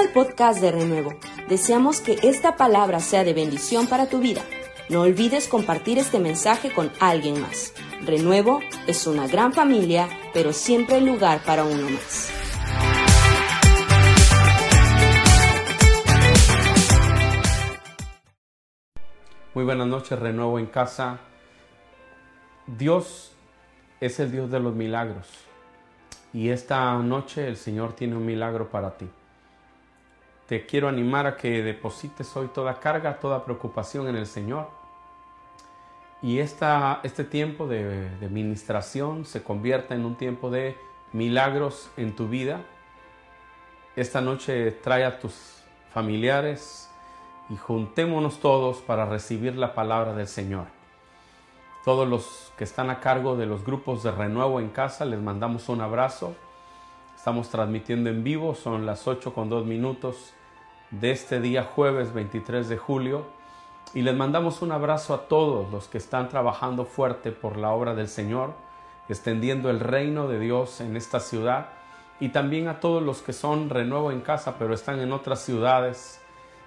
al podcast de Renuevo. Deseamos que esta palabra sea de bendición para tu vida. No olvides compartir este mensaje con alguien más. Renuevo es una gran familia, pero siempre hay lugar para uno más. Muy buenas noches, Renuevo en casa. Dios es el Dios de los milagros. Y esta noche el Señor tiene un milagro para ti. Te quiero animar a que deposites hoy toda carga, toda preocupación en el Señor. Y esta, este tiempo de, de ministración se convierta en un tiempo de milagros en tu vida. Esta noche trae a tus familiares y juntémonos todos para recibir la palabra del Señor. Todos los que están a cargo de los grupos de renuevo en casa, les mandamos un abrazo. Estamos transmitiendo en vivo, son las 8 con 2 minutos de este día jueves 23 de julio. Y les mandamos un abrazo a todos los que están trabajando fuerte por la obra del Señor, extendiendo el reino de Dios en esta ciudad. Y también a todos los que son renuevo en casa, pero están en otras ciudades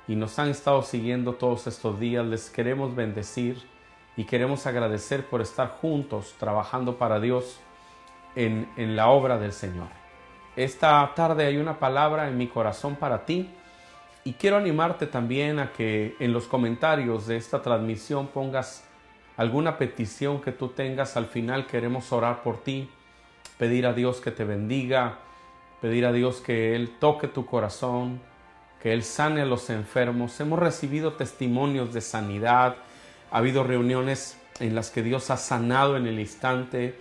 y nos han estado siguiendo todos estos días. Les queremos bendecir y queremos agradecer por estar juntos trabajando para Dios en, en, la obra del Señor. Esta tarde hay una palabra en mi corazón para ti y quiero animarte también a que en los comentarios de esta transmisión pongas alguna petición que tú tengas. Al final queremos orar por ti, pedir a Dios que te bendiga, pedir a Dios que Él toque tu corazón, que Él sane a los enfermos. Hemos recibido testimonios de sanidad, ha habido reuniones en las que Dios ha sanado en el instante.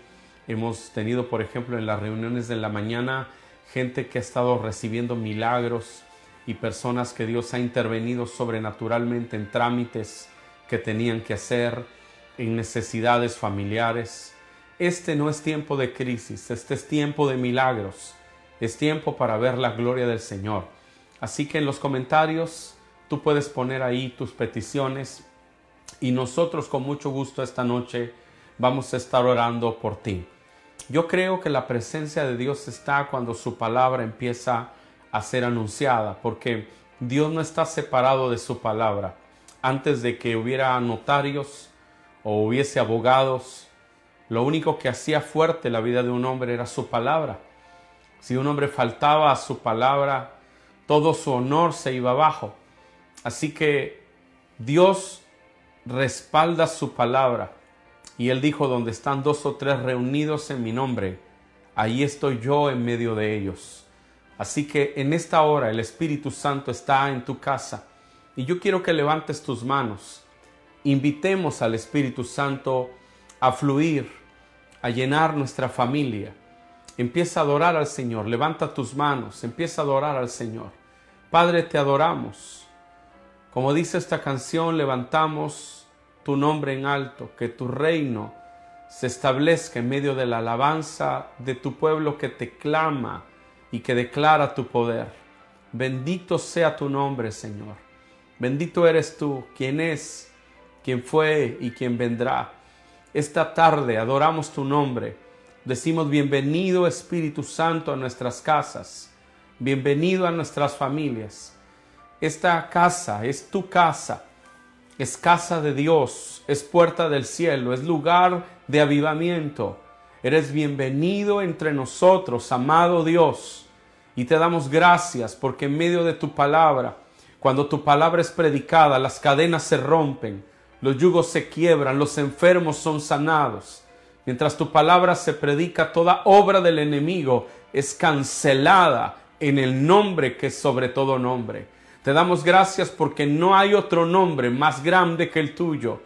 Hemos tenido, por ejemplo, en las reuniones de la mañana, gente que ha estado recibiendo milagros y personas que Dios ha intervenido sobrenaturalmente en trámites que tenían que hacer, en necesidades familiares. Este no es tiempo de crisis, este es tiempo de milagros, es tiempo para ver la gloria del Señor. Así que en los comentarios tú puedes poner ahí tus peticiones y nosotros con mucho gusto esta noche vamos a estar orando por ti. Yo creo que la presencia de Dios está cuando su palabra empieza a ser anunciada, porque Dios no está separado de su palabra. Antes de que hubiera notarios o hubiese abogados, lo único que hacía fuerte la vida de un hombre era su palabra. Si un hombre faltaba a su palabra, todo su honor se iba abajo. Así que Dios respalda su palabra. Y él dijo, donde están dos o tres reunidos en mi nombre, ahí estoy yo en medio de ellos. Así que en esta hora el Espíritu Santo está en tu casa. Y yo quiero que levantes tus manos. Invitemos al Espíritu Santo a fluir, a llenar nuestra familia. Empieza a adorar al Señor. Levanta tus manos. Empieza a adorar al Señor. Padre, te adoramos. Como dice esta canción, levantamos tu nombre en alto, que tu reino se establezca en medio de la alabanza de tu pueblo que te clama y que declara tu poder. Bendito sea tu nombre, Señor. Bendito eres tú, quien es, quien fue y quien vendrá. Esta tarde adoramos tu nombre. Decimos bienvenido Espíritu Santo a nuestras casas. Bienvenido a nuestras familias. Esta casa es tu casa, es casa de Dios, es puerta del cielo, es lugar de avivamiento. Eres bienvenido entre nosotros, amado Dios, y te damos gracias porque en medio de tu palabra, cuando tu palabra es predicada, las cadenas se rompen, los yugos se quiebran, los enfermos son sanados. Mientras tu palabra se predica, toda obra del enemigo es cancelada en el nombre que es sobre todo nombre. Te damos gracias porque no hay otro nombre más grande que el tuyo.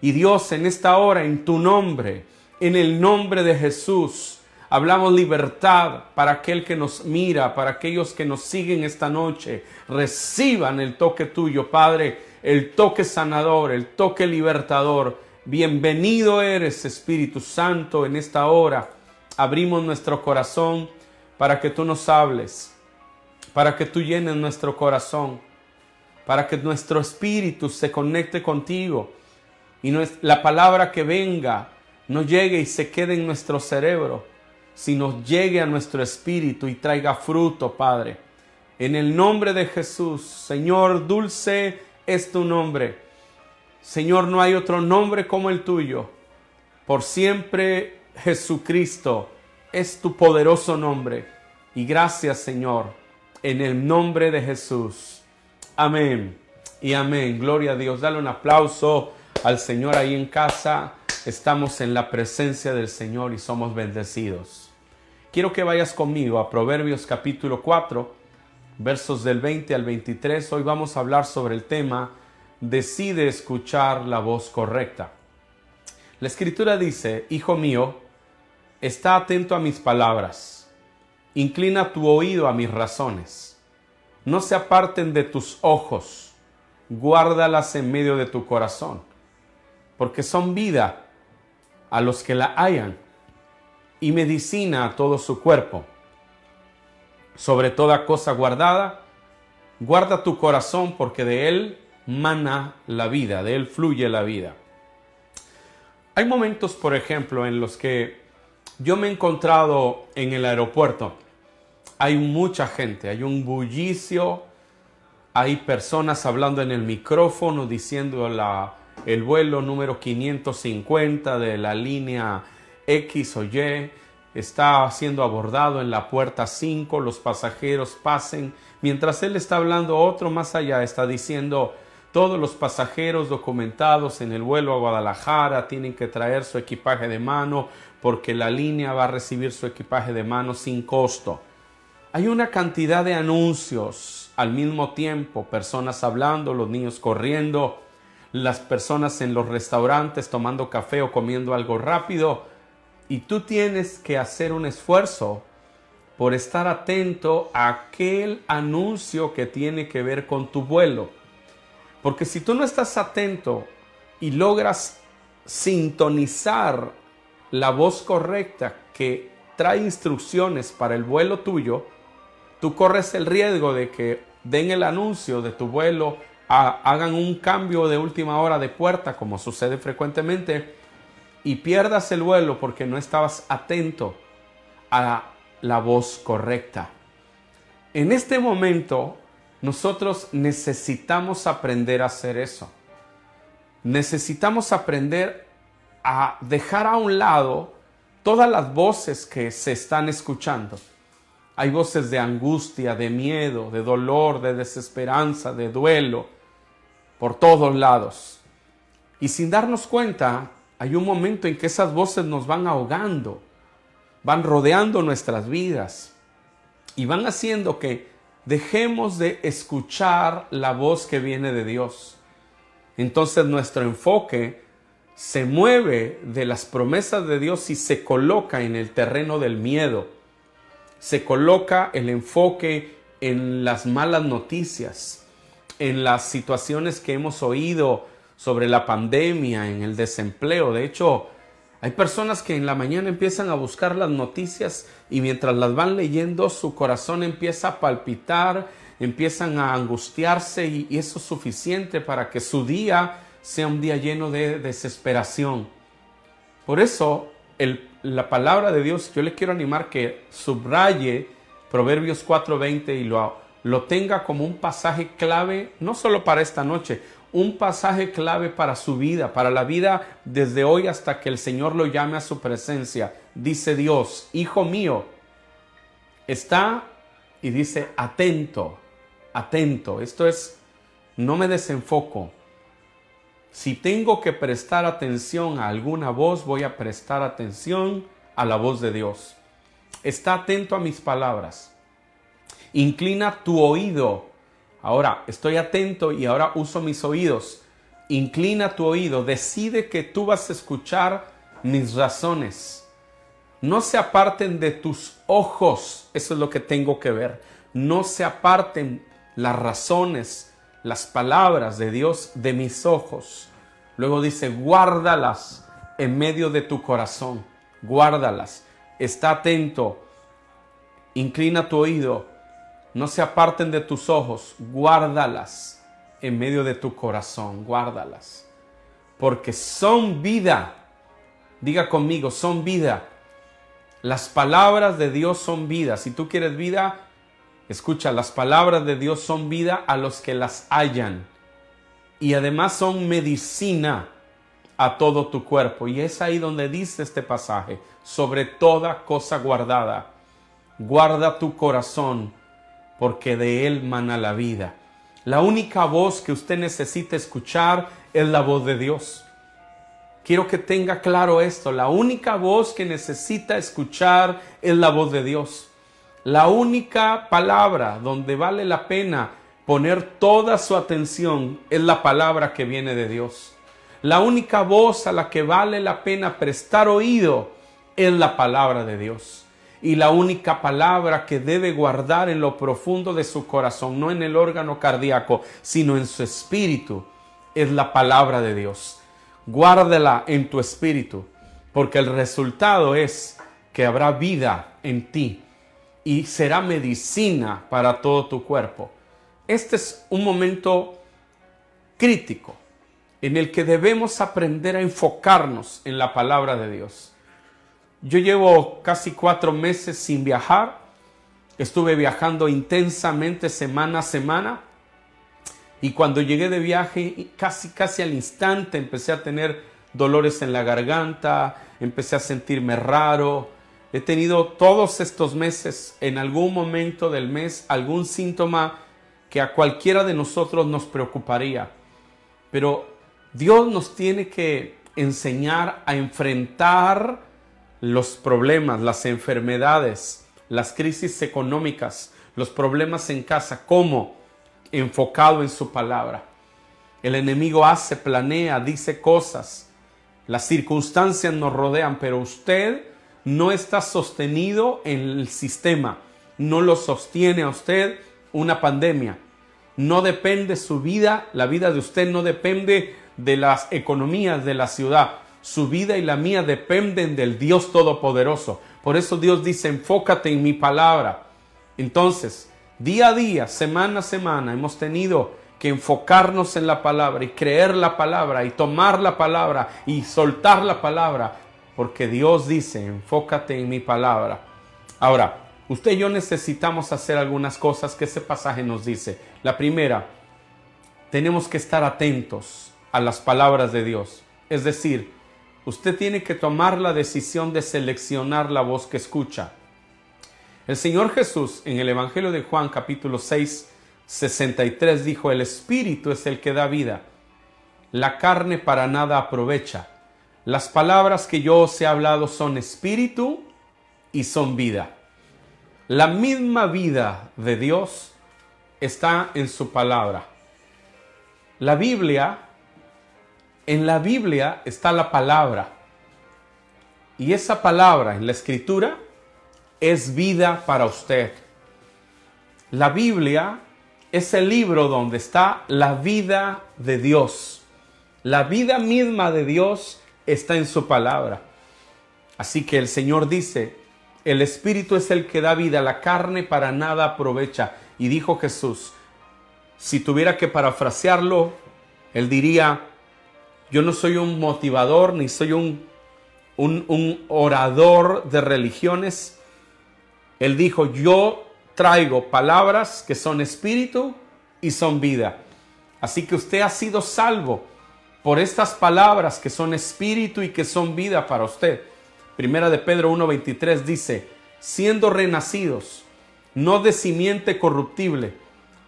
Y Dios, en esta hora, en tu nombre, en el nombre de Jesús, hablamos libertad para aquel que nos mira, para aquellos que nos siguen esta noche. Reciban el toque tuyo, Padre, el toque sanador, el toque libertador. Bienvenido eres, Espíritu Santo, en esta hora. Abrimos nuestro corazón para que tú nos hables para que tú llenes nuestro corazón, para que nuestro espíritu se conecte contigo y la palabra que venga no llegue y se quede en nuestro cerebro, sino llegue a nuestro espíritu y traiga fruto, Padre. En el nombre de Jesús, Señor, dulce es tu nombre. Señor, no hay otro nombre como el tuyo. Por siempre Jesucristo es tu poderoso nombre. Y gracias, Señor, en el nombre de Jesús. Amén y amén. Gloria a Dios. Dale un aplauso al Señor ahí en casa. Estamos en la presencia del Señor y somos bendecidos. Quiero que vayas conmigo a Proverbios capítulo 4, versos del 20 al 23. Hoy vamos a hablar sobre el tema Decide escuchar la voz correcta. La escritura dice, Hijo mío, está atento a mis palabras, inclina tu oído a mis razones, no se aparten de tus ojos, guárdalas en medio de tu corazón, porque son vida a los que la hayan y medicina a todo su cuerpo. Sobre toda cosa guardada, guarda tu corazón porque de él mana la vida, de él fluye la vida. Hay momentos, por ejemplo, en los que yo me he encontrado en el aeropuerto. Hay mucha gente, hay un bullicio, hay personas hablando en el micrófono diciendo la, el vuelo número 550 de la línea X o Y está siendo abordado en la puerta 5, los pasajeros pasen. Mientras él está hablando, otro más allá está diciendo, todos los pasajeros documentados en el vuelo a Guadalajara tienen que traer su equipaje de mano porque la línea va a recibir su equipaje de mano sin costo. Hay una cantidad de anuncios al mismo tiempo, personas hablando, los niños corriendo, las personas en los restaurantes tomando café o comiendo algo rápido. Y tú tienes que hacer un esfuerzo por estar atento a aquel anuncio que tiene que ver con tu vuelo. Porque si tú no estás atento y logras sintonizar la voz correcta que trae instrucciones para el vuelo tuyo, tú corres el riesgo de que den el anuncio de tu vuelo, hagan un cambio de última hora de puerta, como sucede frecuentemente, y pierdas el vuelo porque no estabas atento a la voz correcta. En este momento nosotros necesitamos aprender a hacer eso. Necesitamos aprender a dejar a un lado todas las voces que se están escuchando. Hay voces de angustia, de miedo, de dolor, de desesperanza, de duelo, por todos lados. Y sin darnos cuenta, hay un momento en que esas voces nos van ahogando, van rodeando nuestras vidas y van haciendo que dejemos de escuchar la voz que viene de Dios. Entonces nuestro enfoque se mueve de las promesas de Dios y se coloca en el terreno del miedo. Se coloca el enfoque en las malas noticias, en las situaciones que hemos oído sobre la pandemia, en el desempleo. De hecho, hay personas que en la mañana empiezan a buscar las noticias y mientras las van leyendo su corazón empieza a palpitar, empiezan a angustiarse y, eso es suficiente para que su día sea un día lleno de desesperación. Por eso la palabra de Dios, yo le quiero animar que subraye Proverbios 4:20 y lo, lo tenga como un pasaje clave, no solo para esta noche, un pasaje clave para su vida, para la vida desde hoy hasta que el Señor lo llame a su presencia. Dice Dios, Hijo mío, está y dice atento, atento. Esto es, no me desenfoco. Si tengo que prestar atención a alguna voz, voy a prestar atención a la voz de Dios. Está atento a mis palabras. Inclina tu oído Ahora estoy atento y ahora uso mis oídos. Inclina tu oído, decide que tú vas a escuchar mis razones. No se aparten de tus ojos, eso es lo que tengo que ver. No se aparten las razones, las palabras de Dios de mis ojos. Luego dice, guárdalas en medio de tu corazón, guárdalas. Está atento, inclina tu oído, no se aparten de tus ojos, guárdalas en medio de tu corazón, guárdalas. Porque son vida. Diga conmigo, son vida. Las palabras de Dios son vida. Si tú quieres vida, Escucha, las palabras de Dios son vida a los que las hallan y además son medicina a todo tu cuerpo. Y es ahí donde dice este pasaje, sobre toda cosa guardada, guarda tu corazón, porque de él mana la vida. La única voz que usted necesita escuchar es la voz de Dios. Quiero que tenga claro esto, la única voz que necesita escuchar es la voz de Dios. La única palabra donde vale la pena poner toda su atención es la palabra que viene de Dios. La única voz a la que vale la pena prestar oído es la palabra de Dios. Y la única palabra que debe guardar en lo profundo de su corazón, no en el órgano cardíaco, sino en su espíritu, es la palabra de Dios. Guárdela en tu espíritu, porque el resultado es que habrá vida en ti y será medicina para todo tu cuerpo. Este es un momento crítico en el que debemos aprender a enfocarnos en la palabra de Dios. Yo llevo casi cuatro meses sin viajar. Estuve viajando intensamente semana a semana. Y cuando llegué de viaje, casi, casi al instante empecé a tener dolores en la garganta, empecé a sentirme raro. He tenido todos estos meses, en algún momento del mes, algún síntoma que a cualquiera de nosotros nos preocuparía. Pero Dios nos tiene que enseñar a enfrentar los problemas, las enfermedades, las crisis económicas, los problemas en casa, ¿cómo? Enfocado en su palabra. El enemigo hace, planea, dice cosas. Las circunstancias nos rodean, pero usted no está sostenido en el sistema. No lo sostiene a usted una pandemia. No depende su vida, la vida de usted no depende de las economías de la ciudad. Su vida y la mía dependen del Dios Todopoderoso. Por eso Dios dice, enfócate en mi palabra. Entonces, día a día, semana a semana, hemos tenido que enfocarnos en la palabra y creer la palabra y tomar la palabra y soltar la palabra, porque Dios dice, enfócate en mi palabra. Ahora, Usted y yo necesitamos hacer algunas cosas que ese pasaje nos dice. La primera, tenemos que estar atentos a las palabras de Dios. Es decir, usted tiene que tomar la decisión de seleccionar la voz que escucha. El Señor Jesús en el Evangelio de Juan capítulo 6, 63 dijo, el Espíritu es el que da vida, la carne para nada aprovecha. Las palabras que yo os he hablado son espíritu y son vida. La misma vida de Dios está en su palabra. La Biblia, en la Biblia está la palabra. Y esa palabra en la escritura es vida para usted. La Biblia es el libro donde está la vida de Dios. La vida misma de Dios está en su palabra. Así que el Señor dice, el Espíritu es el que da vida, la carne para nada aprovecha. Y dijo Jesús, si tuviera que parafrasearlo, él diría, yo no soy un motivador ni soy un, un, orador de religiones. Él dijo, yo traigo palabras que son espíritu y son vida. Así que usted ha sido salvo por estas palabras que son espíritu y que son vida para usted. Primera de Pedro 1.23 dice, siendo renacidos, no de simiente corruptible,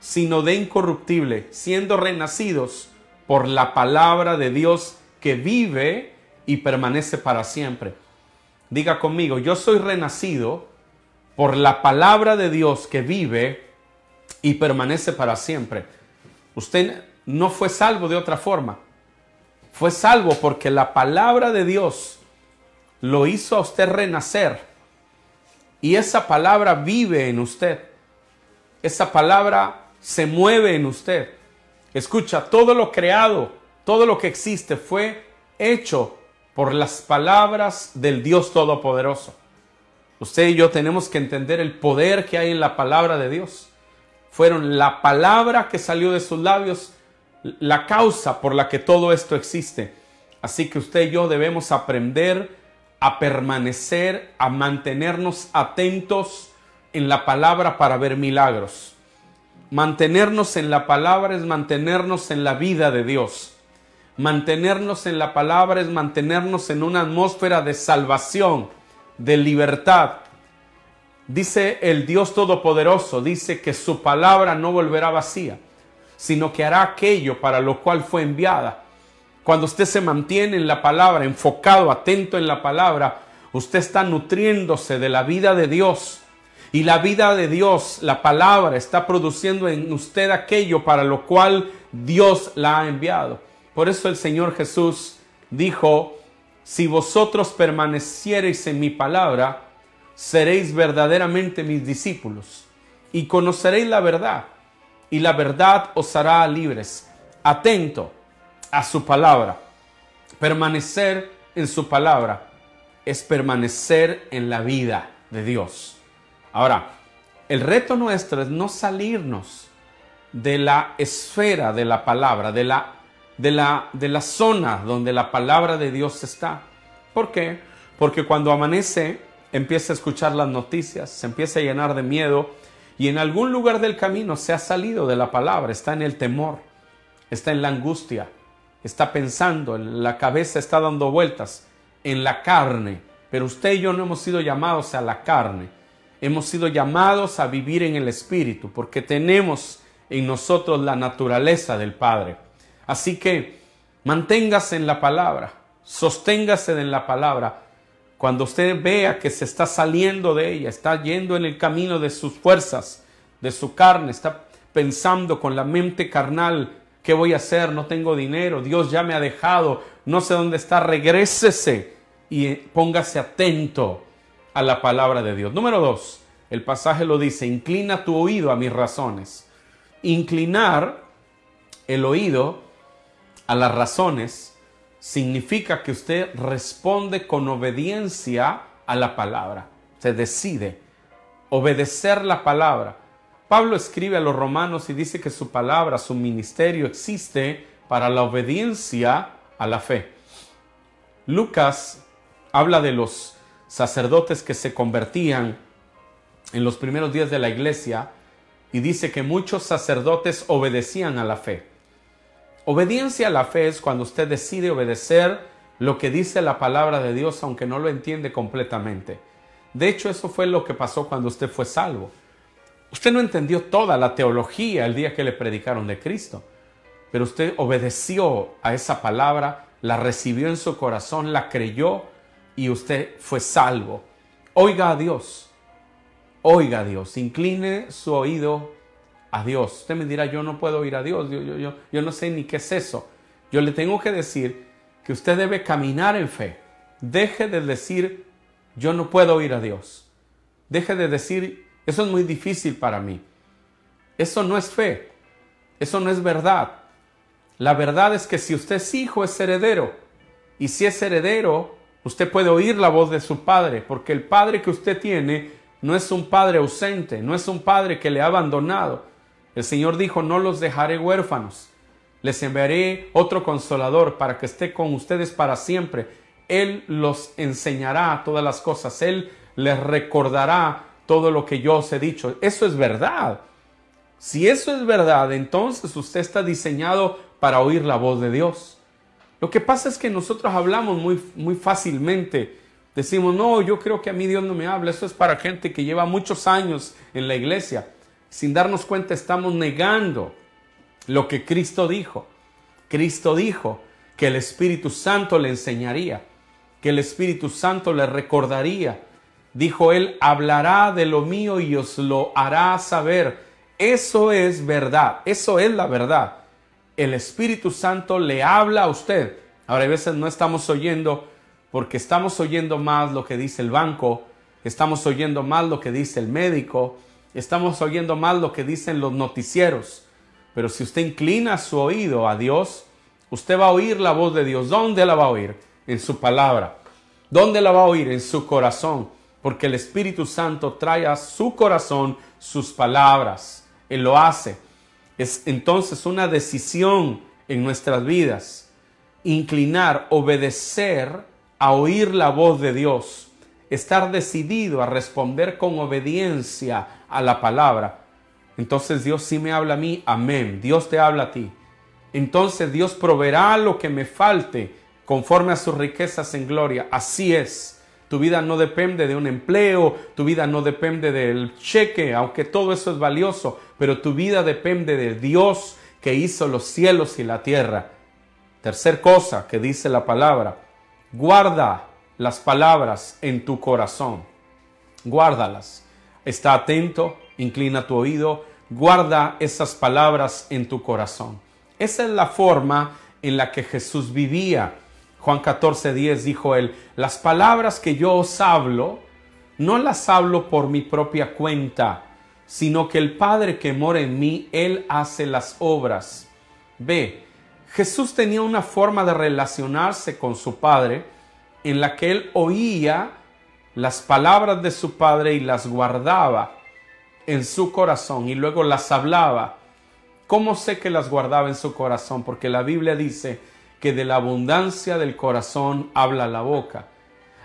sino de incorruptible, siendo renacidos por la palabra de Dios que vive y permanece para siempre. Diga conmigo, yo soy renacido por la palabra de Dios que vive y permanece para siempre. Usted no fue salvo de otra forma. Fue salvo porque la palabra de Dios lo hizo a usted renacer. Y esa palabra vive en usted. Esa palabra se mueve en usted. Escucha, todo lo creado, todo lo que existe fue hecho por las palabras del Dios Todopoderoso. Usted y yo tenemos que entender el poder que hay en la palabra de Dios. Fueron la palabra que salió de sus labios la causa por la que todo esto existe. Así que usted y yo debemos aprender a permanecer, a mantenernos atentos en la palabra para ver milagros. Mantenernos en la palabra es mantenernos en la vida de Dios. Mantenernos en la palabra es mantenernos en una atmósfera de salvación, de libertad. Dice el Dios Todopoderoso, dice que su palabra no volverá vacía, sino que hará aquello para lo cual fue enviada. Cuando usted se mantiene en la palabra, enfocado, atento en la palabra, usted está nutriéndose de la vida de Dios y la vida de Dios, la palabra, está produciendo en usted aquello para lo cual Dios la ha enviado. Por eso el Señor Jesús dijo, si vosotros permaneciereis en mi palabra, seréis verdaderamente mis discípulos y conoceréis la verdad y la verdad os hará libres. Atento a su palabra. Permanecer en su palabra es permanecer en la vida de Dios. Ahora, el reto nuestro es no salirnos de la esfera de la palabra, de la, de la, de la zona donde la palabra de Dios está. ¿Por qué? Porque cuando amanece empieza a escuchar las noticias, se empieza a llenar de miedo y en algún lugar del camino se ha salido de la palabra, está en el temor, está en la angustia, está pensando, la cabeza está dando vueltas en la carne. Pero usted y yo no hemos sido llamados a la carne, hemos sido llamados a vivir en el Espíritu, porque tenemos en nosotros la naturaleza del Padre. Así que manténgase en la palabra, sosténgase en la palabra. Cuando usted vea que se está saliendo de ella, está yendo en el camino de sus fuerzas, de su carne, está pensando con la mente carnal, ¿qué voy a hacer? No tengo dinero, Dios ya me ha dejado, no sé dónde está, regrésese y póngase atento a la palabra de Dios. Número dos, el pasaje lo dice, inclina tu oído a mis razones. Inclinar el oído a las razones significa que usted responde con obediencia a la palabra. Se decide obedecer la palabra. Pablo escribe a los romanos y dice que su palabra, su ministerio existe para la obediencia a la fe. Lucas habla de los sacerdotes que se convertían en los primeros días de la iglesia y dice que muchos sacerdotes obedecían a la fe. Obediencia a la fe es cuando usted decide obedecer lo que dice la palabra de Dios aunque no lo entiende completamente. De hecho, eso fue lo que pasó cuando usted fue salvo. Usted no entendió toda la teología el día que le predicaron de Cristo, pero usted obedeció a esa palabra, la recibió en su corazón, la creyó y usted fue salvo. Oiga a Dios, oiga a Dios, incline su oído a Dios. Usted me dirá, yo no puedo oír a Dios, yo, yo, yo, yo no sé ni qué es eso. Yo le tengo que decir que usted debe caminar en fe. Deje de decir, yo no puedo oír a Dios. Deje de decir, eso es muy difícil para mí. Eso no es fe. Eso no es verdad. La verdad es que si usted es hijo, es heredero. Y si es heredero, Usted puede oír la voz de su padre, porque el padre que usted tiene no es un padre ausente, no es un padre que le ha abandonado. El Señor dijo, no los dejaré huérfanos, les enviaré otro consolador para que esté con ustedes para siempre. Él los enseñará todas las cosas, Él les recordará todo lo que yo os he dicho. Eso es verdad. Si eso es verdad, entonces usted está diseñado para oír la voz de Dios. Lo que pasa es que nosotros hablamos muy, muy fácilmente. Decimos, no, yo creo que a mí Dios no me habla. Eso es para gente que lleva muchos años en la iglesia. Sin darnos cuenta estamos negando lo que Cristo dijo. Cristo dijo que el Espíritu Santo le enseñaría, que el Espíritu Santo le recordaría. Dijo él, hablará de lo mío y os lo hará saber. Eso es verdad, eso es la verdad el Espíritu Santo le habla a usted. Ahora, a veces no estamos oyendo porque estamos oyendo más lo que dice el banco, estamos oyendo más lo que dice el médico, estamos oyendo más lo que dicen los noticieros. Pero si usted inclina su oído a Dios, usted va a oír la voz de Dios. ¿Dónde la va a oír? En su palabra. ¿Dónde la va a oír? En su corazón. Porque el Espíritu Santo trae a su corazón sus palabras. Él lo hace. Es entonces una decisión en nuestras vidas. Inclinar, obedecer a oír la voz de Dios. estar decidido a responder con obediencia a la palabra, entonces Dios sí me habla a mí, amén. Dios te habla a ti. Entonces Dios proveerá lo que me falte conforme a sus riquezas en gloria. Así es. Tu vida no depende de un empleo, tu vida no depende del cheque, aunque todo eso es valioso, pero tu vida depende de Dios que hizo los cielos y la tierra. Tercer cosa que dice la palabra, guarda las palabras en tu corazón. Guárdalas. Está atento, inclina tu oído, guarda esas palabras en tu corazón. Esa es la forma en la que Jesús vivía. Juan 14, 10 dijo él, las palabras que yo os hablo, no las hablo por mi propia cuenta, sino que el Padre que mora en mí, Él hace las obras. Ve, Jesús tenía una forma de relacionarse con su Padre en la que Él oía las palabras de su Padre y las guardaba en su corazón y luego las hablaba. ¿Cómo sé que las guardaba en su corazón? Porque la Biblia dice que de la abundancia del corazón habla la boca.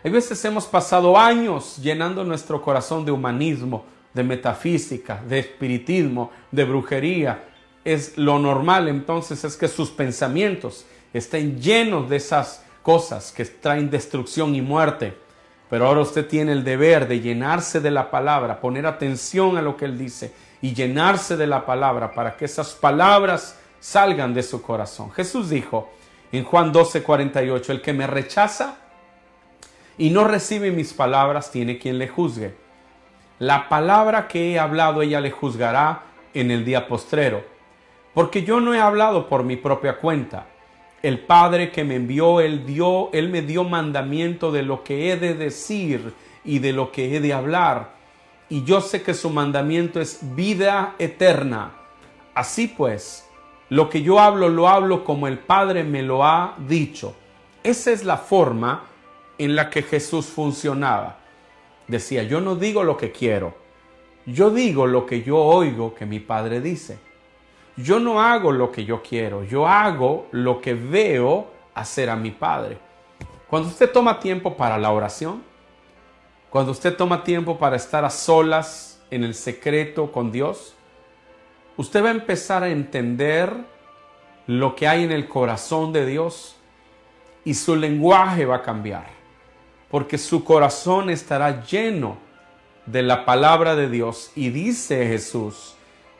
Hay veces hemos pasado años llenando nuestro corazón de humanismo, de metafísica, de espiritismo, de brujería. Es lo normal entonces es que sus pensamientos estén llenos de esas cosas que traen destrucción y muerte. Pero ahora usted tiene el deber de llenarse de la palabra, poner atención a lo que él dice y llenarse de la palabra para que esas palabras salgan de su corazón. Jesús dijo, en Juan 12, 48, el que me rechaza y no recibe mis palabras tiene quien le juzgue. La palabra que he hablado ella le juzgará en el día postrero, porque yo no he hablado por mi propia cuenta. El Padre que me envió, él dio, él me dio mandamiento de lo que he de decir y de lo que he de hablar. Y yo sé que su mandamiento es vida eterna. Así pues, lo que yo hablo lo hablo como el Padre me lo ha dicho. Esa es la forma en la que Jesús funcionaba. Decía, yo no digo lo que quiero, yo digo lo que yo oigo que mi Padre dice. Yo no hago lo que yo quiero, yo hago lo que veo hacer a mi Padre. Cuando usted toma tiempo para la oración, cuando usted toma tiempo para estar a solas en el secreto con Dios, usted va a empezar a entender lo que hay en el corazón de Dios y su lenguaje va a cambiar, porque su corazón estará lleno de la palabra de Dios y dice Jesús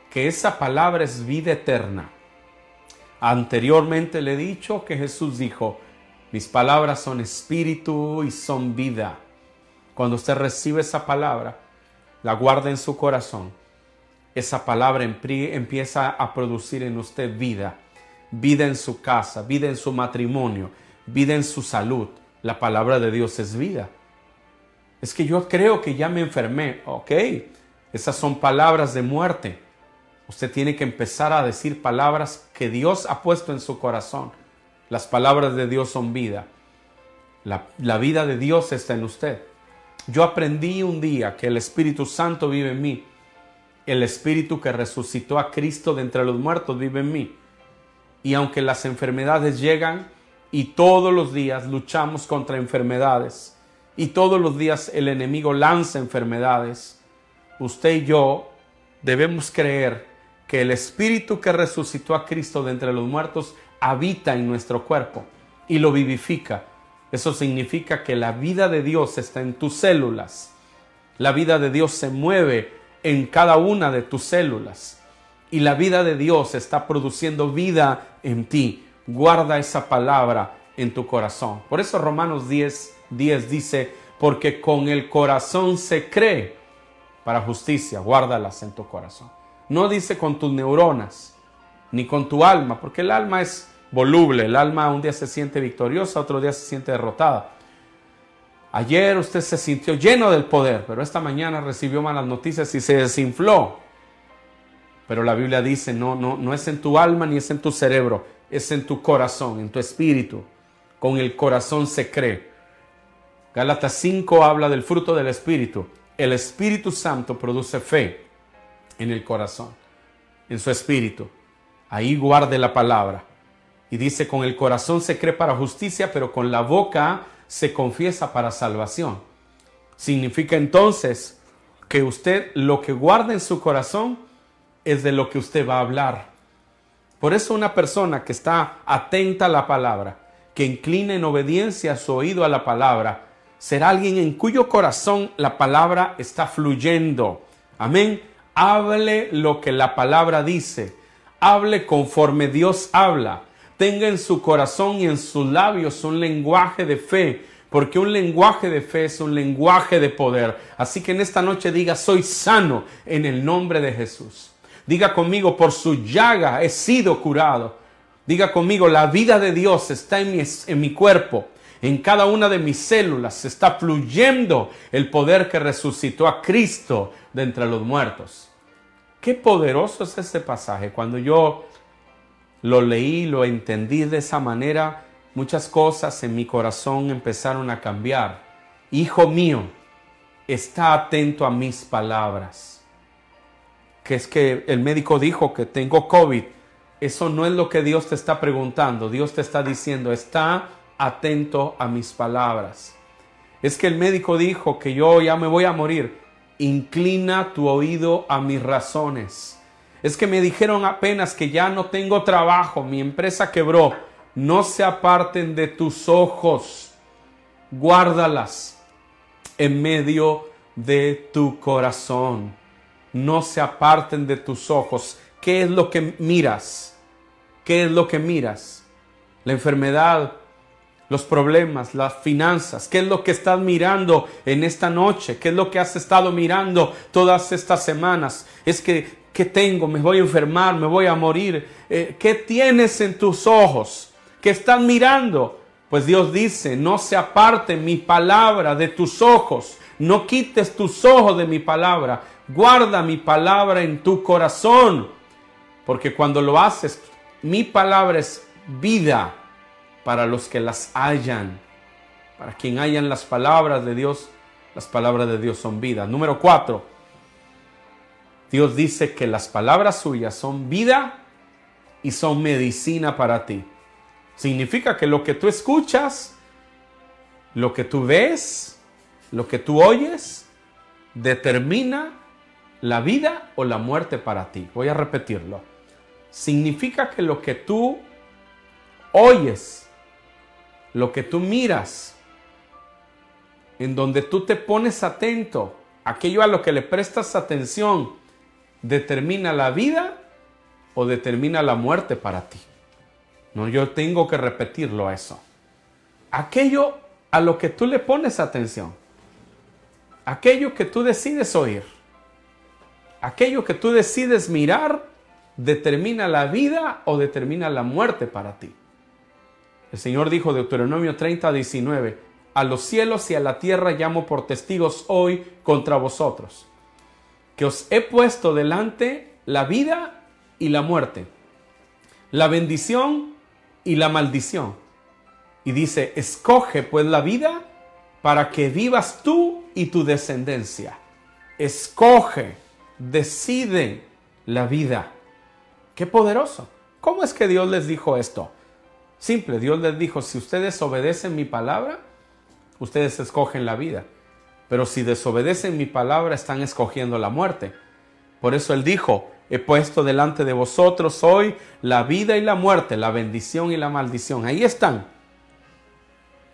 que esa palabra es vida eterna. Anteriormente le he dicho que Jesús dijo, mis palabras son espíritu y son vida. Cuando usted recibe esa palabra, la guarda en su corazón esa palabra empieza a producir en usted vida, vida en su casa, vida en su matrimonio, vida en su salud. La palabra de Dios es vida. Es que yo creo que ya me enfermé. Ok, esas son palabras de muerte. Usted tiene que empezar a decir palabras que Dios ha puesto en su corazón. Las palabras de Dios son vida. La, la vida de Dios está en usted. Yo aprendí un día que el Espíritu Santo vive en mí el Espíritu que resucitó a Cristo de entre los muertos vive en mí. Y aunque las enfermedades llegan y todos los días luchamos contra enfermedades y todos los días el enemigo lanza enfermedades, usted y yo debemos creer que el Espíritu que resucitó a Cristo de entre los muertos habita en nuestro cuerpo y lo vivifica. Eso significa que la vida de Dios está en tus células. La vida de Dios se mueve en cada una de tus células. Y la vida de Dios está produciendo vida en ti. Guarda esa palabra en tu corazón. Por eso Romanos 10, 10 dice, porque con el corazón se cree para justicia, guárdalas en tu corazón. No dice con tus neuronas, ni con tu alma, porque el alma es voluble, el alma un día se siente victoriosa, otro día se siente derrotada. Ayer usted se sintió lleno del poder, pero esta mañana recibió malas noticias y se desinfló. Pero la Biblia dice, no, no, no es en tu alma ni es en tu cerebro, es en tu corazón, en tu espíritu. Con el corazón se cree. Gálatas 5 habla del fruto del espíritu. El Espíritu Santo produce fe en el corazón, en su espíritu. Ahí guarde la palabra. Y dice, con el corazón se cree para justicia, pero con la boca se confiesa para salvación. Significa entonces que usted lo que guarda en su corazón es de lo que usted va a hablar. Por eso una persona que está atenta a la palabra, que inclina en obediencia su oído a la palabra, será alguien en cuyo corazón la palabra está fluyendo. Amén. Hable lo que la palabra dice. Hable conforme Dios habla. Tenga en su corazón y en sus labios un lenguaje de fe, porque un lenguaje de fe es un lenguaje de poder. Así que en esta noche diga, soy sano en el nombre de Jesús. Diga conmigo, por su llaga he sido curado. Diga conmigo, la vida de Dios está en mi, cuerpo en cada una de mis células está fluyendo el poder que resucitó a Cristo de entre los muertos. Qué poderoso es este pasaje. Cuando yo lo leí, lo entendí de esa manera, muchas cosas en mi corazón empezaron a cambiar. Hijo mío, está atento a mis palabras. Que es que el médico dijo que tengo COVID. Eso no es lo que Dios te está preguntando. Dios te está diciendo, está atento a mis palabras. Es que el médico dijo que yo ya me voy a morir. Inclina tu oído a mis razones. Es que me dijeron apenas que ya no tengo trabajo, mi empresa quebró. No se aparten de tus ojos. Guárdalas en medio de tu corazón. No se aparten de tus ojos. ¿Qué es lo que miras? ¿Qué es lo que miras? La enfermedad, los problemas, las finanzas, qué es lo que estás mirando en esta noche, qué es lo que has estado mirando todas estas semanas. Es que, ¿qué tengo? Me voy a enfermar, me voy a morir. Eh, ¿Qué tienes en tus ojos? ¿Qué estás mirando? Pues Dios dice, no se aparte mi palabra de tus ojos, no quites tus ojos de mi palabra, guarda mi palabra en tu corazón, porque cuando lo haces, mi palabra es vida para los que las hallan. Para quien hayan las palabras de Dios, las palabras de Dios son vida. Número cuatro, Dios dice que las palabras suyas son vida y son medicina para ti. Significa que lo que tú escuchas, lo que tú ves, lo que tú oyes, determina la vida o la muerte para ti. Voy a repetirlo. Significa que lo que tú oyes, lo que tú miras, en donde tú te pones atento, aquello a lo que le prestas atención, determina la vida o determina la muerte para ti. No, yo tengo que repetirlo eso. Aquello a lo que tú le pones atención, aquello que tú decides oír, aquello que tú decides mirar, determina la vida o determina la muerte para ti. El Señor dijo Deuteronomio 30, 19, a los cielos y a la tierra llamo por testigos hoy contra vosotros, que os he puesto delante la vida y la muerte, la bendición y la maldición. Y dice, escoge pues la vida para que vivas tú y tu descendencia. Escoge, decide la vida. Qué poderoso. ¿Cómo es que Dios les dijo esto? Simple, Dios les dijo, si ustedes obedecen mi palabra, ustedes escogen la vida. Pero si desobedecen mi palabra, están escogiendo la muerte. Por eso Él dijo, he puesto delante de vosotros hoy la vida y la muerte, la bendición y la maldición. Ahí están.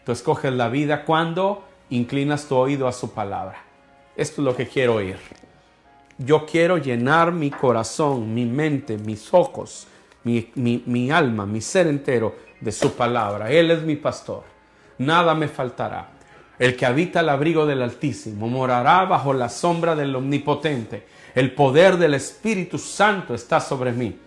Tú escoges la vida cuando inclinas tu oído a su palabra. Esto es lo que quiero oír. Yo quiero llenar mi corazón, mi mente, mis ojos, mi, mi alma, mi ser entero de su palabra. Él es mi pastor. Nada me faltará. El que habita el abrigo del Altísimo morará bajo la sombra del Omnipotente. El poder del Espíritu Santo está sobre mí.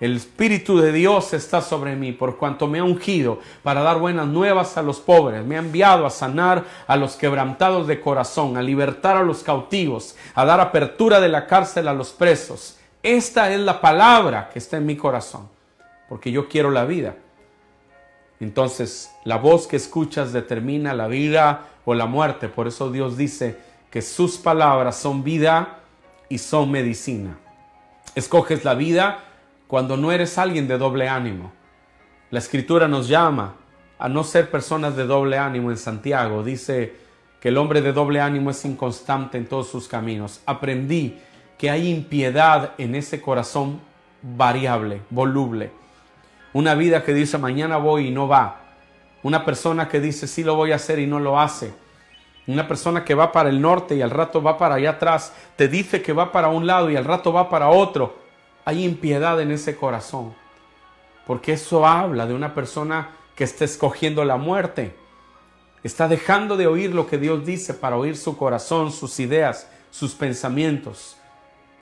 El Espíritu de Dios está sobre mí por cuanto me ha ungido para dar buenas nuevas a los pobres. Me ha enviado a sanar a los quebrantados de corazón, a libertar a los cautivos, a dar apertura de la cárcel a los presos. Esta es la palabra que está en mi corazón, porque yo quiero la vida entonces, la voz que escuchas determina la vida o la muerte. Por eso Dios dice que sus palabras son vida y son medicina. Escoges la vida cuando no eres alguien de doble ánimo. La escritura nos llama a no ser personas de doble ánimo en Santiago. Dice que el hombre de doble ánimo es inconstante en todos sus caminos. Aprendí que hay impiedad en ese corazón variable, voluble. Una vida que dice mañana voy y no va. Una persona que dice sí lo voy a hacer y no lo hace. Una persona que va para el norte y al rato va para allá atrás. Te dice que va para un lado y al rato va para otro. Hay impiedad en ese corazón. Porque eso habla de una persona que está escogiendo la muerte. Está dejando de oír lo que Dios dice para oír su corazón, sus ideas, sus pensamientos.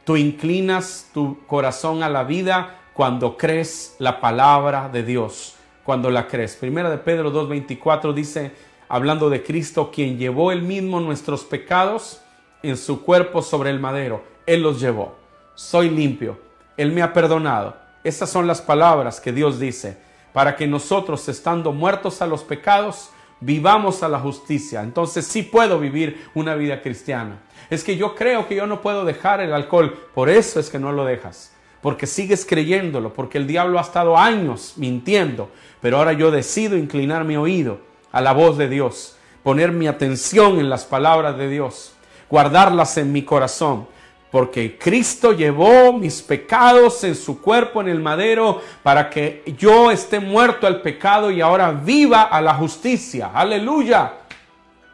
Tú inclinas tu corazón a la vida cuando crees la palabra de Dios, cuando la crees. Primera de Pedro 2.24 dice, hablando de Cristo, quien llevó él mismo nuestros pecados en su cuerpo sobre el madero. Él los llevó. Soy limpio. Él me ha perdonado. Esas son las palabras que Dios dice, para que nosotros, estando muertos a los pecados, vivamos a la justicia. Entonces sí puedo vivir una vida cristiana. Es que yo creo que yo no puedo dejar el alcohol. Por eso es que no lo dejas. Porque sigues creyéndolo, porque el diablo ha estado años mintiendo. Pero ahora yo decido inclinar mi oído a la voz de Dios, poner mi atención en las palabras de Dios, guardarlas en mi corazón porque Cristo llevó mis pecados en su cuerpo en el madero para que yo esté muerto al pecado y ahora viva a la justicia. Aleluya.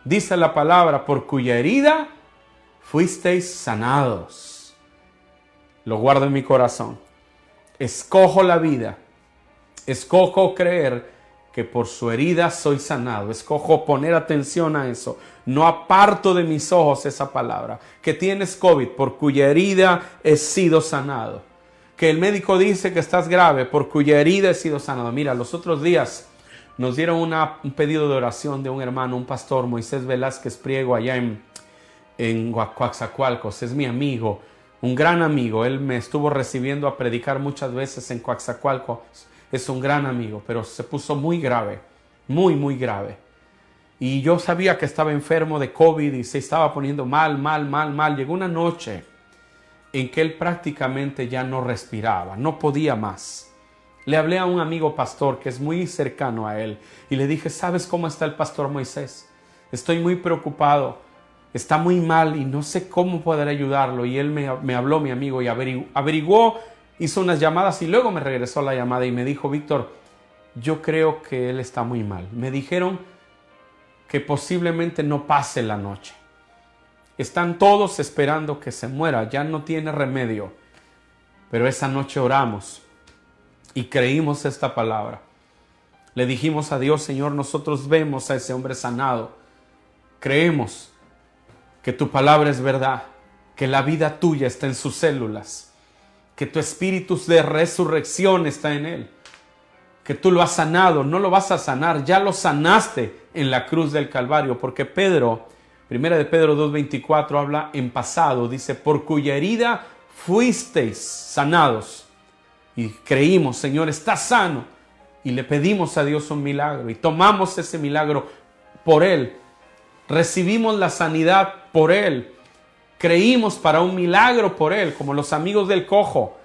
Dice la palabra, por cuya herida fuisteis sanados. Lo guardo en mi corazón. Escojo la vida. Escojo creer que por su herida soy sanado. Escojo poner atención a eso. No aparto de mis ojos esa palabra. Que tienes COVID, por cuya herida he sido sanado. Que el médico dice que estás grave, por cuya herida he sido sanado. Mira, los otros días nos dieron un pedido de oración de un hermano, un pastor, Moisés Velázquez Priego, allá en, en Coaxacualcos. Es mi amigo, un gran amigo. Él me estuvo recibiendo a predicar muchas veces en Coaxacualcos es un gran amigo, pero se puso muy grave, muy, muy grave. Y yo sabía que estaba enfermo de COVID y se estaba poniendo mal, mal, mal, mal. Llegó una noche en que él prácticamente ya no respiraba, no podía más. Le hablé a un amigo pastor que es muy cercano a él y le dije, ¿sabes cómo está el pastor Moisés? Estoy muy preocupado, está muy mal y no sé cómo poder ayudarlo. Y él me, habló, mi amigo, y averiguó hizo unas llamadas y luego me regresó la llamada y me dijo, Víctor, yo creo que él está muy mal. Me dijeron que posiblemente no pase la noche. Están todos esperando que se muera, ya no tiene remedio. Pero esa noche oramos y creímos esta palabra. Le dijimos a Dios, Señor, nosotros vemos a ese hombre sanado. Creemos que tu palabra es verdad, que la vida tuya está en sus células que tu espíritu de resurrección está en él, que tú lo has sanado, no lo vas a sanar, ya lo sanaste en la cruz del Calvario, porque Pedro, primera de Pedro 2.24 habla en pasado, dice, por cuya herida fuisteis sanados. Y creímos, Señor, está sano. Y le pedimos a Dios un milagro y tomamos ese milagro por Él. Recibimos la sanidad por Él creímos para un milagro por él, como los amigos del cojo.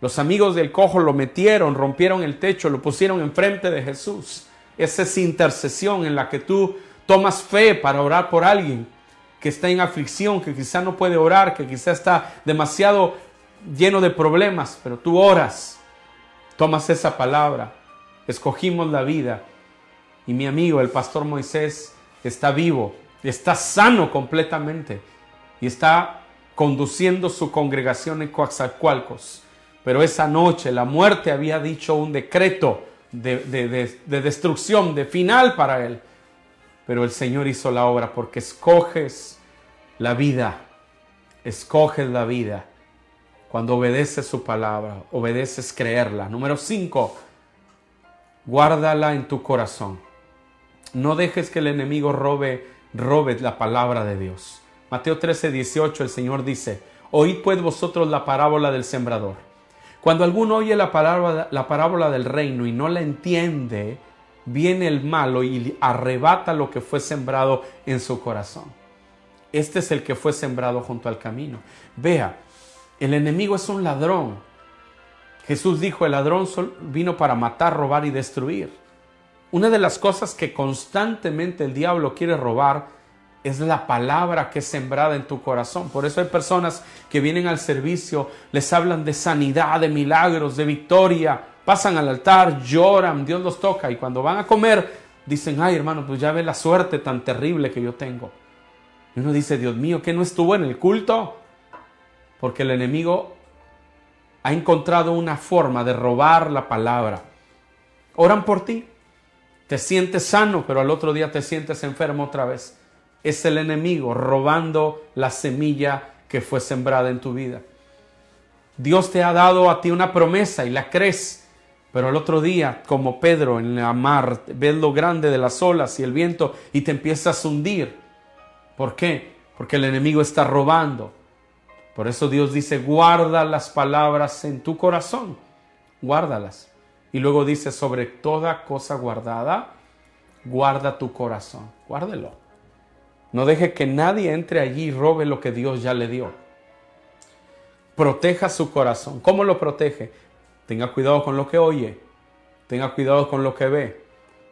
Los amigos del cojo lo metieron, rompieron el techo, lo pusieron enfrente de Jesús. Esa es intercesión en la que tú tomas fe para orar por alguien que está en aflicción, que quizá no puede orar, que quizá está demasiado lleno de problemas, pero tú oras, tomas esa palabra, escogimos la vida y mi amigo, el pastor Moisés, está vivo, está sano completamente y está conduciendo su congregación en Coaxacualcos. Pero esa noche la muerte había dicho un decreto de, de, destrucción, de final para él. Pero el Señor hizo la obra porque escoges la vida, escoges la vida. Cuando obedeces su palabra, obedeces creerla. Número 5, guárdala en tu corazón. No dejes que el enemigo robe, robe la palabra de Dios. Mateo 13, 18, el Señor dice, Oíd pues vosotros la parábola del sembrador. Cuando alguno oye la la parábola del reino y no la entiende, viene el malo y arrebata lo que fue sembrado en su corazón. Este es el que fue sembrado junto al camino. Vea, el enemigo es un ladrón. Jesús dijo, el ladrón vino para matar, robar y destruir. Una de las cosas que constantemente el diablo quiere robar es la palabra que es sembrada en tu corazón. Por eso hay personas que vienen al servicio, les hablan de sanidad, de milagros, de victoria, pasan al altar, lloran, Dios los toca y cuando van a comer dicen, ay hermano, pues ya ve la suerte tan terrible que yo tengo. Y uno dice, Dios mío, ¿qué no estuvo en el culto? Porque el enemigo ha encontrado una forma de robar la palabra. Oran por ti, te sientes sano, pero al otro día te sientes enfermo otra vez es el enemigo robando la semilla que fue sembrada en tu vida. Dios te ha dado a ti una promesa y la crees, pero el otro día, como Pedro en la mar, ves lo grande de las olas y el viento y te empiezas a hundir. ¿Por qué? Porque el enemigo está robando. Por eso Dios dice, guarda las palabras en tu corazón, guárdalas. Y luego dice, sobre toda cosa guardada, guarda tu corazón, guárdelo. No deje que nadie entre allí y robe lo que Dios ya le dio. Proteja su corazón. ¿Cómo lo protege? Tenga cuidado con lo que oye. Tenga cuidado con lo que ve.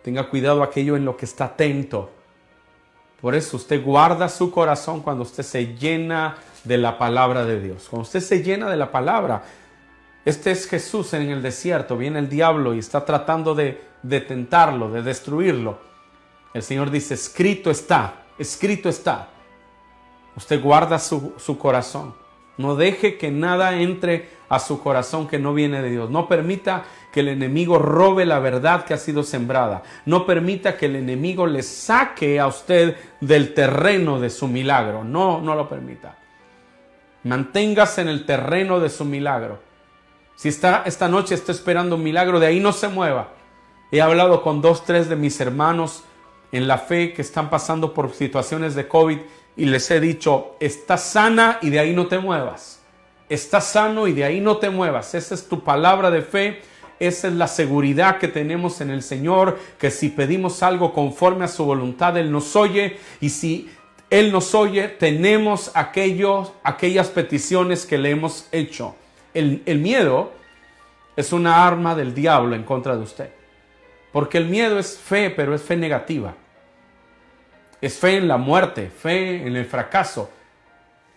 Tenga cuidado aquello en lo que está atento. Por eso usted guarda su corazón cuando usted se llena de la palabra de Dios. Cuando usted se llena de la palabra, este es Jesús en el desierto, viene el diablo y está tratando de, tentarlo, de destruirlo. El Señor dice, escrito está, escrito está. Usted guarda su, corazón. No deje que nada entre a su corazón que no viene de Dios. No permita que el enemigo robe la verdad que ha sido sembrada. No permita que el enemigo le saque a usted del terreno de su milagro. No, no lo permita. Manténgase en el terreno de su milagro. Si está, esta noche está esperando un milagro, de ahí no se mueva. He hablado con dos, tres de mis hermanos en la fe que están pasando por situaciones de COVID y les he dicho, estás sana y de ahí no te muevas. Estás sano y de ahí no te muevas. Esa es tu palabra de fe. Esa es la seguridad que tenemos en el Señor, que si pedimos algo conforme a su voluntad, Él nos oye. Y si Él nos oye, tenemos aquellos, aquellas peticiones que le hemos hecho. El, miedo es una arma del diablo en contra de usted. Porque el miedo es fe, pero es fe negativa. Es fe en la muerte, fe en el fracaso.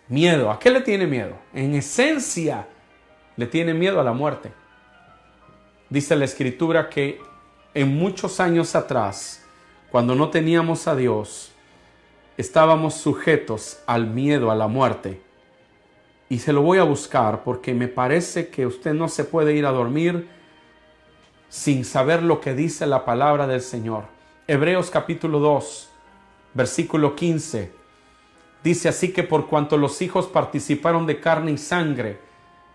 Miedo. ¿A qué le tiene miedo? En esencia, le tiene miedo a la muerte. Dice la escritura que en muchos años atrás, cuando no teníamos a Dios, estábamos sujetos al miedo a la muerte. Y se lo voy a buscar porque me parece que usted no se puede ir a dormir sin saber lo que dice la palabra del Señor. Hebreos capítulo 2, versículo 15. Dice así que por cuanto los hijos participaron de carne y sangre,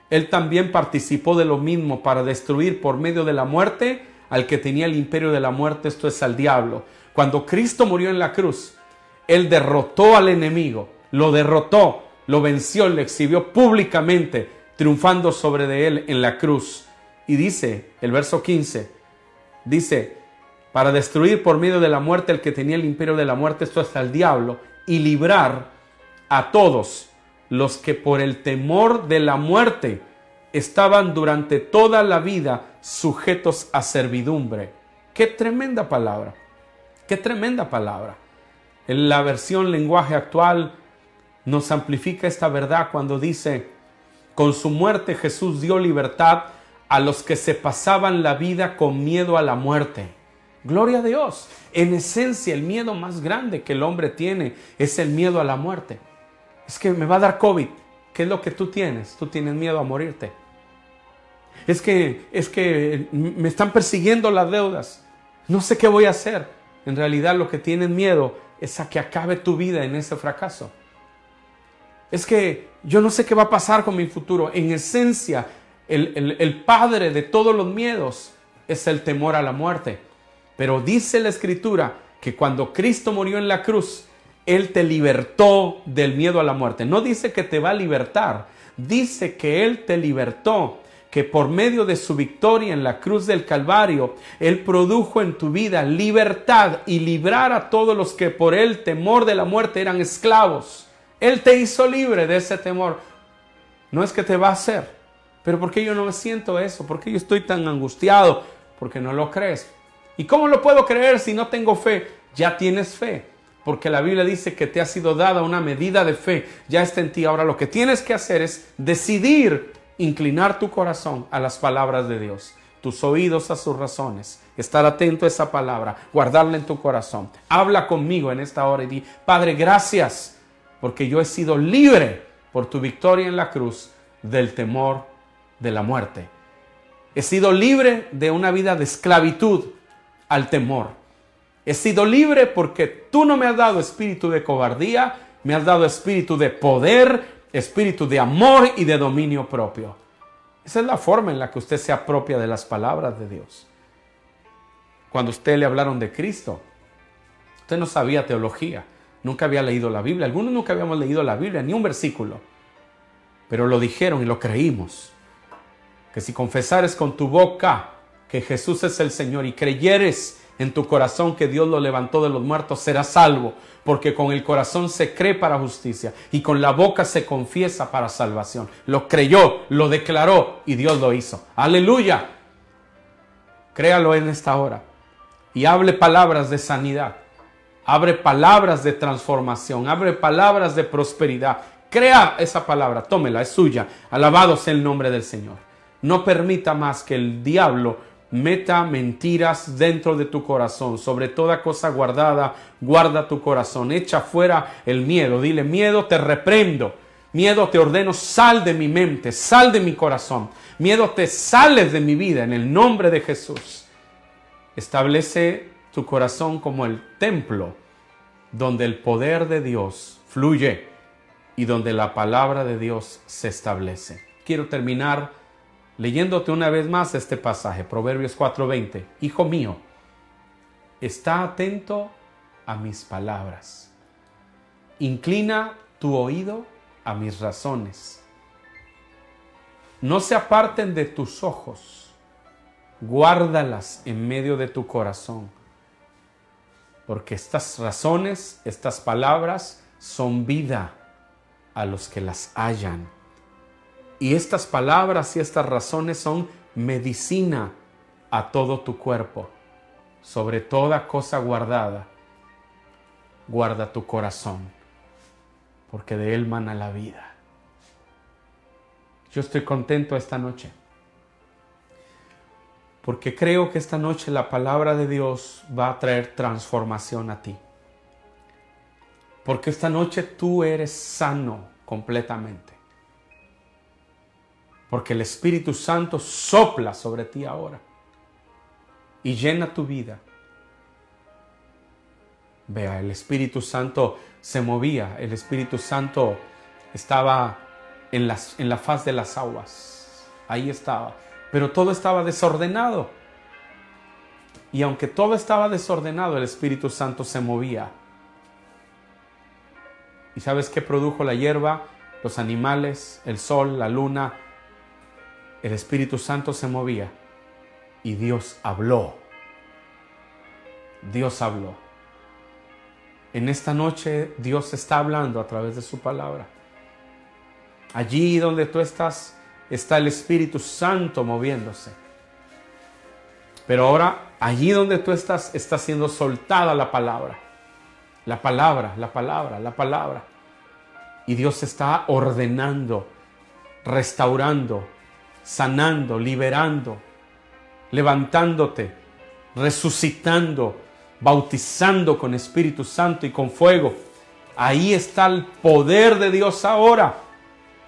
él también participó de lo mismo para destruir por medio de la muerte al que tenía el imperio de la muerte, esto es al diablo. Cuando Cristo murió en la cruz, él derrotó al enemigo, lo derrotó, lo venció, lo exhibió públicamente, triunfando sobre de él en la cruz. Y dice el verso 15, dice, para destruir por medio de la muerte el que tenía el imperio de la muerte, esto hasta el diablo, y librar a todos los que por el temor de la muerte estaban durante toda la vida sujetos a servidumbre. Qué tremenda palabra, qué tremenda palabra. En la versión lenguaje actual nos amplifica esta verdad cuando dice, con su muerte Jesús dio libertad a los que se pasaban la vida con miedo a la muerte. Gloria a Dios. En esencia, el miedo más grande que el hombre tiene es el miedo a la muerte. Es que me va a dar COVID. ¿Qué es lo que tú tienes? Tú tienes miedo a morirte. Es que, es que me están persiguiendo las deudas. No sé qué voy a hacer. En realidad lo que tienes miedo es a que acabe tu vida en ese fracaso. Es que yo no sé qué va a pasar con mi futuro. En esencia, el, padre de todos los miedos es el temor a la muerte. Pero dice la escritura que cuando Cristo murió en la cruz, Él te libertó del miedo a la muerte. No dice que te va a libertar, dice que Él te libertó, que por medio de su victoria en la cruz del Calvario, Él produjo en tu vida libertad y librar a todos los que por el temor de la muerte eran esclavos. Él te hizo libre de ese temor. No es que te va a hacer, pero ¿por qué yo no me siento eso? ¿Por qué yo estoy tan angustiado? Porque no lo crees. ¿Y cómo lo puedo creer si no tengo fe? Ya tienes fe. porque la Biblia dice que te ha sido dada una medida de fe, ya está en ti. Ahora lo que tienes que hacer es decidir inclinar tu corazón a las palabras de Dios, tus oídos a sus razones, estar atento a esa palabra, guardarla en tu corazón. Habla conmigo en esta hora y di, Padre, gracias, porque yo he sido libre por tu victoria en la cruz del temor de la muerte. He sido libre de una vida de esclavitud al temor. He sido libre porque tú no me has dado espíritu de cobardía, me has dado espíritu de poder, espíritu de amor y de dominio propio. Esa es la forma en la que usted se apropia de las palabras de Dios. Cuando usted le hablaron de Cristo, usted no sabía teología, nunca había leído la Biblia, algunos nunca habíamos leído la Biblia, ni un versículo, pero lo dijeron y lo creímos. Que si confesares con tu boca que Jesús es el Señor y creyeres en tu corazón que Dios lo levantó de los muertos, serás salvo, porque con el corazón se cree para justicia y con la boca se confiesa para salvación. Lo creyó, lo declaró y Dios lo hizo. Aleluya. Créalo en esta hora y hable palabras de sanidad. Abre palabras de transformación, abre palabras de prosperidad. Crea esa palabra, tómela, es suya. Alabado sea el nombre del Señor. No permita más que el diablo meta mentiras dentro de tu corazón. Sobre toda cosa guardada, guarda tu corazón. Echa fuera el miedo. Dile, miedo, te reprendo. Miedo, te ordeno, sal de mi mente, sal de mi corazón. Miedo, te sales de mi vida en el nombre de Jesús. Establece tu corazón como el templo donde el poder de Dios fluye y donde la palabra de Dios se establece. Quiero terminar leyéndote una vez más este pasaje, Proverbios 4:20. Hijo mío, está atento a mis palabras. Inclina tu oído a mis razones. No se aparten de tus ojos. Guárdalas en medio de tu corazón. Porque estas razones, estas palabras, son vida a los que las hallan y estas palabras y estas razones son medicina a todo tu cuerpo. Sobre toda cosa guardada, guarda tu corazón, porque de él mana la vida. Yo estoy contento esta noche, porque creo que esta noche la palabra de Dios va a traer transformación a ti. Porque esta noche tú eres sano completamente porque el Espíritu Santo sopla sobre ti ahora y llena tu vida. Vea, el Espíritu Santo se movía, el Espíritu Santo estaba en, las, en la faz de las aguas, ahí estaba, pero todo estaba desordenado. Y aunque todo estaba desordenado, el Espíritu Santo se movía. ¿Y sabes qué produjo la hierba? Los animales, el sol, la luna, el Espíritu Santo se movía y Dios habló. Dios habló. En esta noche Dios está hablando a través de su palabra. Allí donde tú estás está el Espíritu Santo moviéndose. Pero ahora, allí donde tú estás, está siendo soltada la palabra. La palabra, la palabra, la palabra. Y Dios está ordenando, restaurando, sanando, liberando, levantándote, resucitando, bautizando con Espíritu Santo y con fuego. Ahí está el poder de Dios ahora.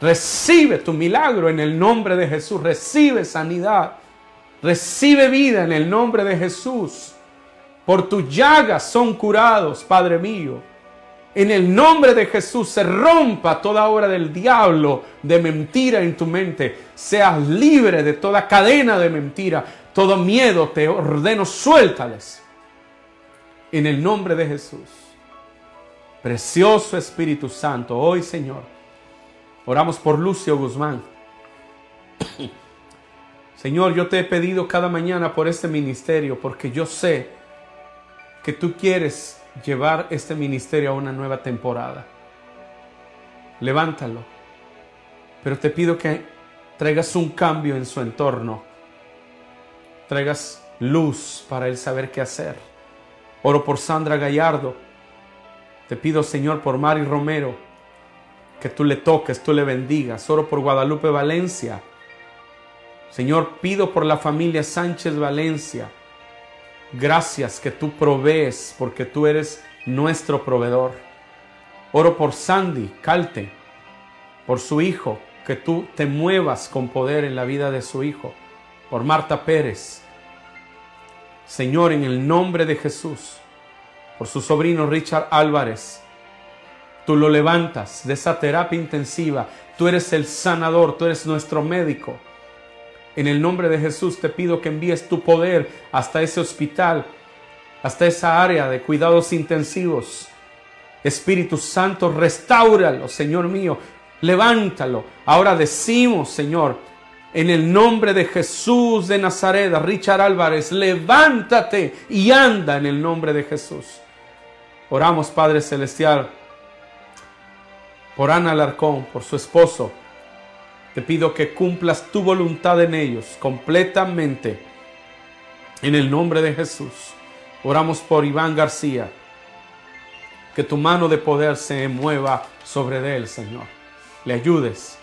Recibe tu milagro en el nombre de Jesús. Recibe sanidad. Recibe vida en el nombre de Jesús. Por tus llagas son curados, Padre mío. En el nombre de Jesús se rompa toda obra del diablo de mentira en tu mente. Seas libre de toda cadena de mentira. Todo miedo te ordeno, suéltales. En el nombre de Jesús. Precioso Espíritu Santo, hoy Señor, oramos por Lucio Guzmán. Señor, yo te he pedido cada mañana por este ministerio porque yo sé que tú quieres llevar este ministerio a una nueva temporada. Levántalo. Pero te pido que traigas un cambio en su entorno. Traigas luz para él saber qué hacer. Oro por Sandra Gallardo. Te pido, Señor, por Mari Romero, que tú le toques, tú le bendigas. Oro por Guadalupe Valencia. Señor, pido por la familia Sánchez Valencia. Gracias que tú provees porque tú eres nuestro proveedor. Oro por Sandy Calte, por su hijo, que tú te muevas con poder en la vida de su hijo. Por Marta Pérez. Señor, en el nombre de Jesús, por su sobrino Richard Álvarez, tú lo levantas de esa terapia intensiva. Tú eres el sanador, tú eres nuestro médico. En el nombre de Jesús te pido que envíes tu poder hasta ese hospital, hasta esa área de cuidados intensivos. Espíritu Santo, restáuralo, Señor mío, levántalo. Ahora decimos, Señor, en el nombre de Jesús de Nazaret, Richard Álvarez, levántate y anda en el nombre de Jesús. Oramos, Padre Celestial, por Ana Alarcón, por su esposo, te pido que cumplas tu voluntad en ellos completamente. En el nombre de Jesús. Oramos por Iván García. Que tu mano de poder se mueva sobre él, Señor. Le ayudes.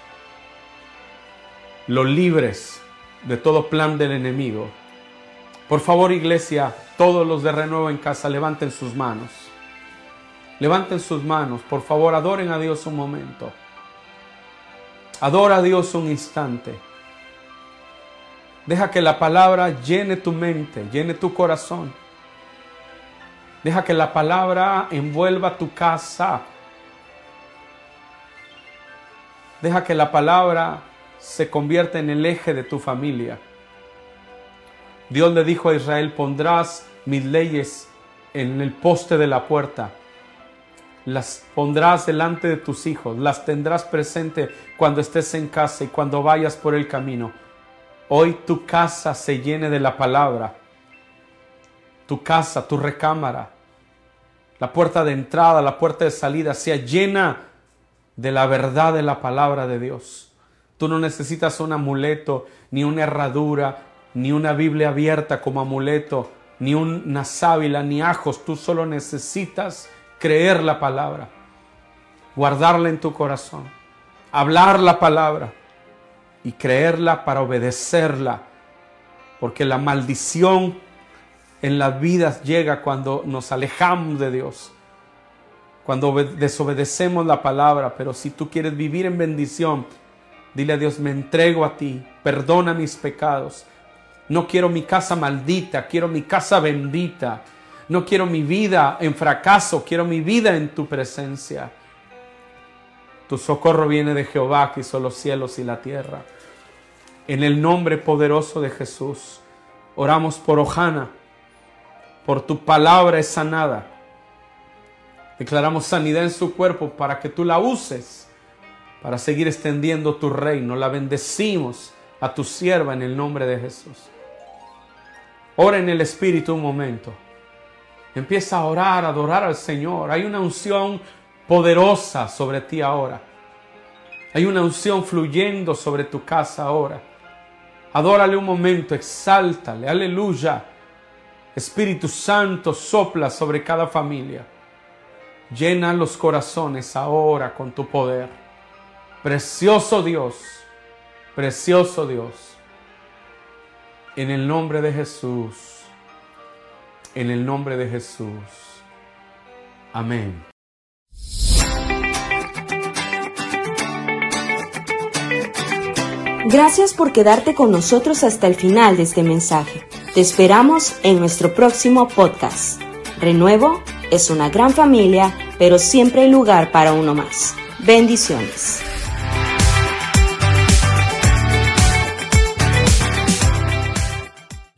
Lo libres de todo plan del enemigo. Por favor, iglesia, todos los de renuevo en casa, levanten sus manos. Levanten sus manos. Por favor, adoren a Dios un momento. Adora a Dios un instante. Deja que la palabra llene tu mente, llene tu corazón. Deja que la palabra envuelva tu casa. Deja que la palabra se convierta en el eje de tu familia. Dios le dijo a Israel, pondrás mis leyes en el poste de la puerta las pondrás delante de tus hijos, las tendrás presente cuando estés en casa y cuando vayas por el camino. Hoy tu casa se llene de la palabra, tu casa, tu recámara, la puerta de entrada, la puerta de salida, sea llena de la verdad de la palabra de Dios. Tú no necesitas un amuleto, ni una herradura, ni una Biblia abierta como amuleto, ni una sábila, ni ajos. Tú solo necesitas creer la palabra, guardarla en tu corazón, hablar la palabra y creerla para obedecerla, porque la maldición en las vidas llega cuando nos alejamos de Dios, cuando desobedecemos la palabra, pero si tú quieres vivir en bendición, dile a Dios, me entrego a ti, perdona mis pecados, no quiero mi casa maldita, quiero mi casa bendita no quiero mi vida en fracaso, quiero mi vida en tu presencia. Tu socorro viene de Jehová que hizo los cielos y la tierra. En el nombre poderoso de Jesús, oramos por Ojana, por tu palabra es sanada. Declaramos sanidad en su cuerpo para que tú la uses para seguir extendiendo tu reino. La bendecimos a tu sierva en el nombre de Jesús. Ora en el Espíritu un momento. Empieza a orar, a adorar al Señor. Hay una unción poderosa sobre ti ahora. Hay una unción fluyendo sobre tu casa ahora. Adórale un momento, exáltale, aleluya. Espíritu Santo sopla sobre cada familia. Llena los corazones ahora con tu poder. Precioso Dios, precioso Dios. En el nombre de Jesús en el nombre de Jesús. Amén. Gracias por quedarte con nosotros hasta el final de este mensaje. Te esperamos en nuestro próximo podcast. Renuevo es una gran familia, pero siempre hay lugar para uno más. Bendiciones.